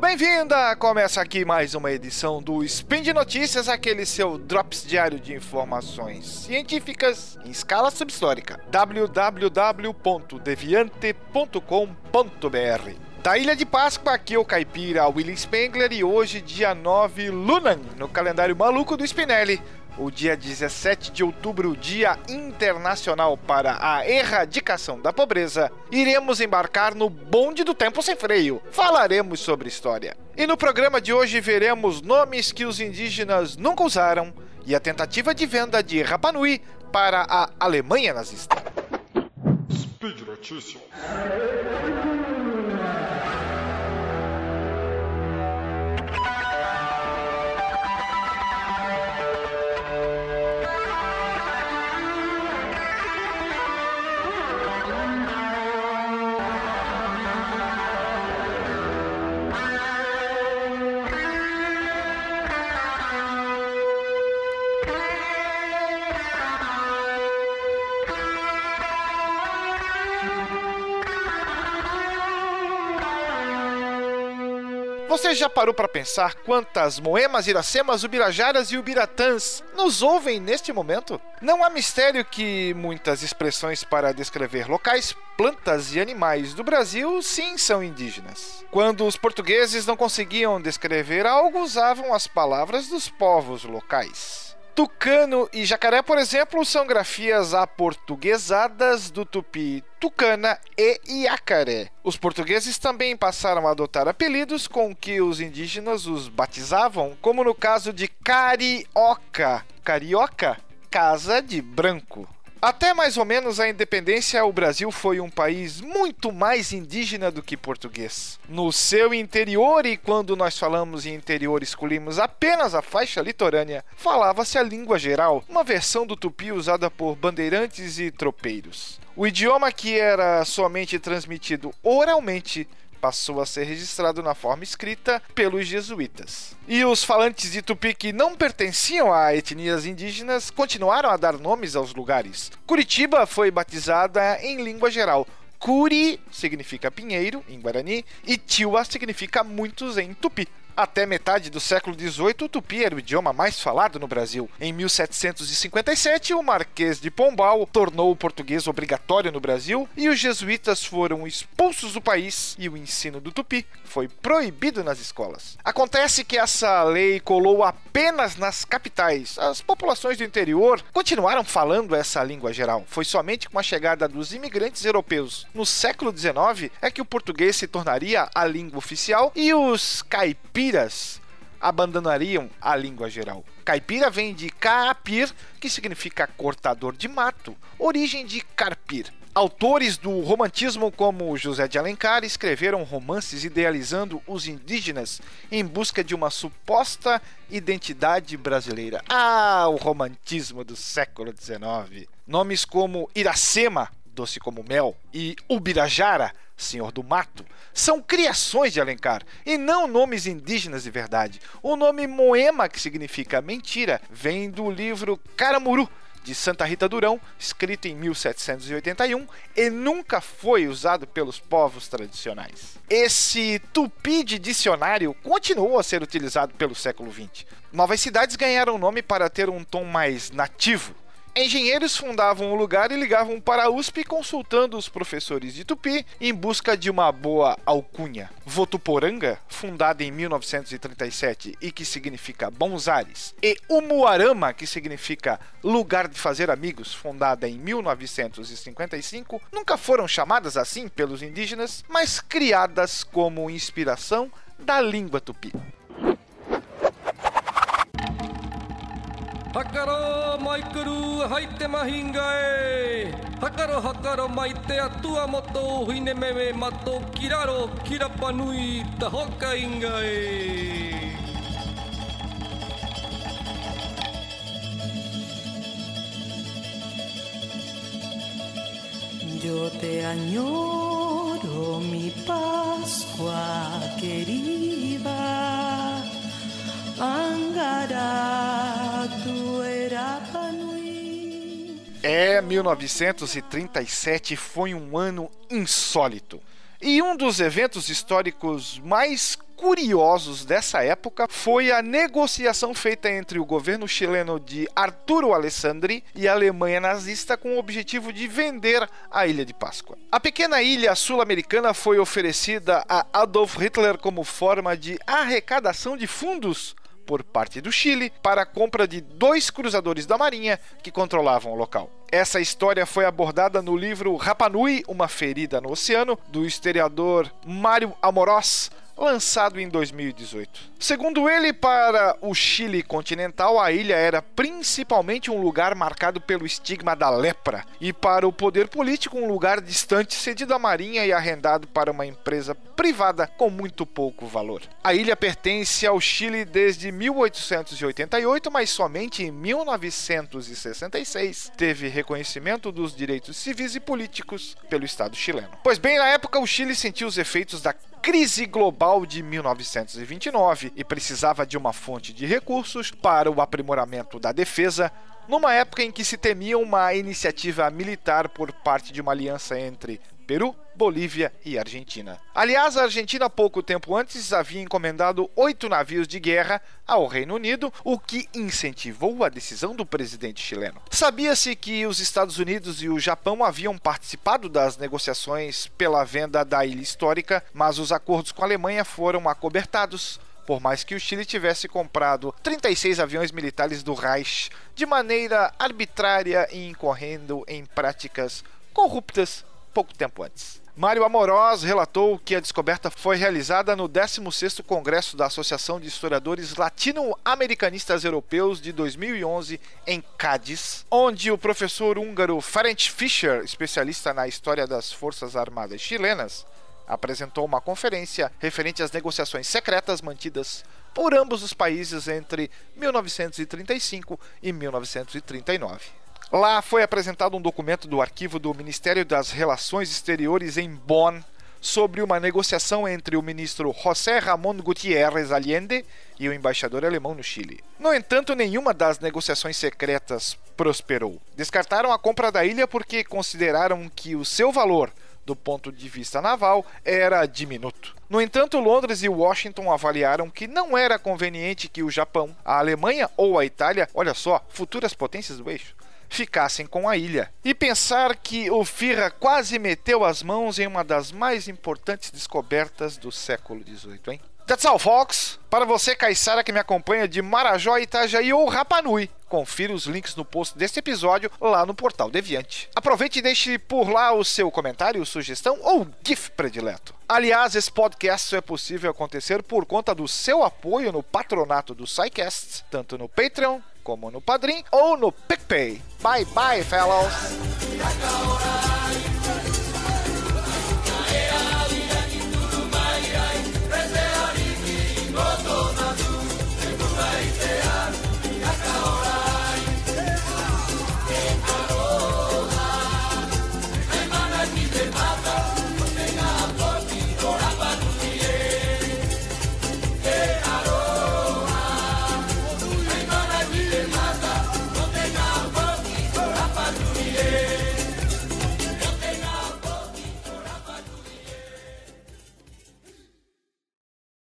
bem-vinda! Começa aqui mais uma edição do Spin de Notícias, aquele seu drops diário de informações científicas em escala subhistórica. www.deviante.com.br Da Ilha de Páscoa, aqui é o caipira William Spengler e hoje, dia 9 Lunan, no calendário maluco do Spinelli o dia 17 de outubro, Dia Internacional para a Erradicação da Pobreza, iremos embarcar no bonde do tempo sem freio. Falaremos sobre história. E no programa de hoje veremos nomes que os indígenas nunca usaram e a tentativa de venda de Rapanui para a Alemanha nazista. Speed Notícias. Você já parou para pensar quantas moemas, iracemas, ubirajaras e ubiratãs nos ouvem neste momento? Não há mistério que muitas expressões para descrever locais, plantas e animais do Brasil sim são indígenas. Quando os portugueses não conseguiam descrever algo, usavam as palavras dos povos locais. Tucano e jacaré, por exemplo, são grafias aportuguesadas do tupi tucana e iacaré. Os portugueses também passaram a adotar apelidos com que os indígenas os batizavam, como no caso de carioca. Carioca? Casa de branco. Até mais ou menos a independência, o Brasil foi um país muito mais indígena do que português. No seu interior, e quando nós falamos em interior escolhemos apenas a faixa litorânea, falava-se a língua geral, uma versão do tupi usada por bandeirantes e tropeiros. O idioma que era somente transmitido oralmente passou a ser registrado na forma escrita pelos jesuítas. E os falantes de tupi que não pertenciam a etnias indígenas continuaram a dar nomes aos lugares. Curitiba foi batizada em língua geral. Curi significa pinheiro em guarani e Tiwa significa muitos em tupi. Até metade do século XVIII, o tupi era o idioma mais falado no Brasil. Em 1757, o Marquês de Pombal tornou o português obrigatório no Brasil e os jesuítas foram expulsos do país e o ensino do tupi foi proibido nas escolas. Acontece que essa lei colou apenas nas capitais. As populações do interior continuaram falando essa língua geral. Foi somente com a chegada dos imigrantes europeus no século XIX é que o português se tornaria a língua oficial e os caipiras caipiras abandonariam a língua geral. Caipira vem de caapir, que significa cortador de mato, origem de carpir. Autores do romantismo como José de Alencar escreveram romances idealizando os indígenas em busca de uma suposta identidade brasileira. Ah, o romantismo do século XIX. Nomes como Iracema, doce como mel, e Ubirajara, Senhor do Mato, são criações de Alencar e não nomes indígenas de verdade. O nome Moema, que significa mentira, vem do livro Caramuru, de Santa Rita Durão, escrito em 1781 e nunca foi usado pelos povos tradicionais. Esse tupi de dicionário continuou a ser utilizado pelo século XX. Novas cidades ganharam nome para ter um tom mais nativo, Engenheiros fundavam o lugar e ligavam para a USP consultando os professores de Tupi em busca de uma boa alcunha. Votuporanga, fundada em 1937 e que significa bons ares, e Umuarama, que significa lugar de fazer amigos, fundada em 1955, nunca foram chamadas assim pelos indígenas, mas criadas como inspiração da língua tupi. Hakaro maikuru haite mahingae. Hakaro hakaro maite atua moto huine meme mato kiraro kirapanui tahoka ingae. Yo te añoro mi Pascua querida. É, 1937 foi um ano insólito. E um dos eventos históricos mais curiosos dessa época foi a negociação feita entre o governo chileno de Arturo Alessandri e a Alemanha nazista com o objetivo de vender a Ilha de Páscoa. A pequena ilha sul-americana foi oferecida a Adolf Hitler como forma de arrecadação de fundos por parte do Chile para a compra de dois cruzadores da Marinha que controlavam o local. Essa história foi abordada no livro Rapanui, Uma Ferida no Oceano, do historiador Mário Amorós, lançado em 2018. Segundo ele, para o Chile continental, a ilha era principalmente um lugar marcado pelo estigma da lepra, e para o poder político, um lugar distante cedido à marinha e arrendado para uma empresa privada com muito pouco valor. A ilha pertence ao Chile desde 1888, mas somente em 1966 teve reconhecimento dos direitos civis e políticos pelo Estado chileno. Pois bem, na época, o Chile sentiu os efeitos da crise global de 1929 e precisava de uma fonte de recursos para o aprimoramento da defesa, numa época em que se temia uma iniciativa militar por parte de uma aliança entre Peru, Bolívia e Argentina. Aliás, a Argentina, pouco tempo antes, havia encomendado oito navios de guerra ao Reino Unido, o que incentivou a decisão do presidente chileno. Sabia-se que os Estados Unidos e o Japão haviam participado das negociações pela venda da ilha histórica, mas os acordos com a Alemanha foram acobertados por mais que o Chile tivesse comprado 36 aviões militares do Reich de maneira arbitrária e incorrendo em práticas corruptas pouco tempo antes. Mário Amorós relatou que a descoberta foi realizada no 16º Congresso da Associação de Historiadores Latino-Americanistas Europeus de 2011 em Cádiz, onde o professor húngaro Ferenc Fischer, especialista na história das Forças Armadas chilenas, apresentou uma conferência referente às negociações secretas mantidas por ambos os países entre 1935 e 1939. Lá foi apresentado um documento do arquivo do Ministério das Relações Exteriores em Bonn sobre uma negociação entre o ministro José Ramón Gutiérrez Allende e o embaixador alemão no Chile. No entanto, nenhuma das negociações secretas prosperou. Descartaram a compra da ilha porque consideraram que o seu valor do ponto de vista naval era diminuto. No entanto, Londres e Washington avaliaram que não era conveniente que o Japão, a Alemanha ou a Itália, olha só, futuras potências do eixo, ficassem com a ilha. E pensar que o Firra quase meteu as mãos em uma das mais importantes descobertas do século XVIII, hein? That's all, folks! Para você, Caissara, que me acompanha de Marajó, Itajaí ou Rapanui, confira os links no post deste episódio lá no Portal Deviante. Aproveite e deixe por lá o seu comentário, sugestão ou GIF predileto. Aliás, esse podcast só é possível acontecer por conta do seu apoio no patronato do SciCast, tanto no Patreon como no Padrim ou no PicPay. Bye bye, fellows!